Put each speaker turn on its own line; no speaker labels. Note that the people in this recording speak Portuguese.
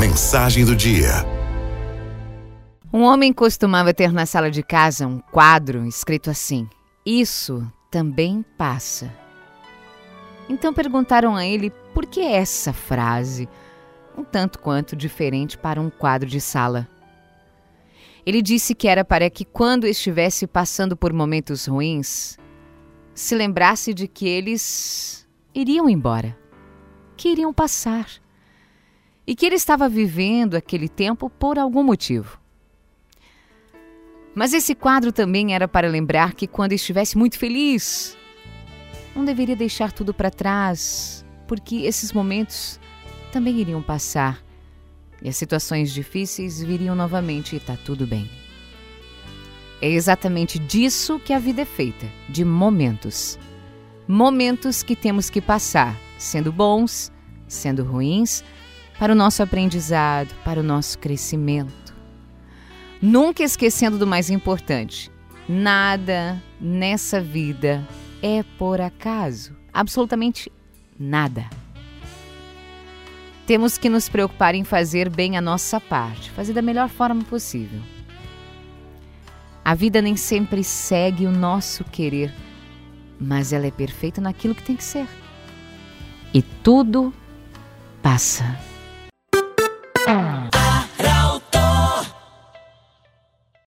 Mensagem do dia.
Um homem costumava ter na sala de casa um quadro escrito assim: Isso também passa. Então perguntaram a ele por que essa frase, um tanto quanto diferente para um quadro de sala. Ele disse que era para que, quando estivesse passando por momentos ruins, se lembrasse de que eles iriam embora, que iriam passar, e que ele estava vivendo aquele tempo por algum motivo. Mas esse quadro também era para lembrar que, quando estivesse muito feliz, não deveria deixar tudo para trás, porque esses momentos também iriam passar e as situações difíceis viriam novamente e está tudo bem. É exatamente disso que a vida é feita, de momentos. Momentos que temos que passar, sendo bons, sendo ruins, para o nosso aprendizado, para o nosso crescimento. Nunca esquecendo do mais importante: nada nessa vida é por acaso. Absolutamente nada. Temos que nos preocupar em fazer bem a nossa parte, fazer da melhor forma possível. A vida nem sempre segue o nosso querer, mas ela é perfeita naquilo que tem que ser. E tudo passa.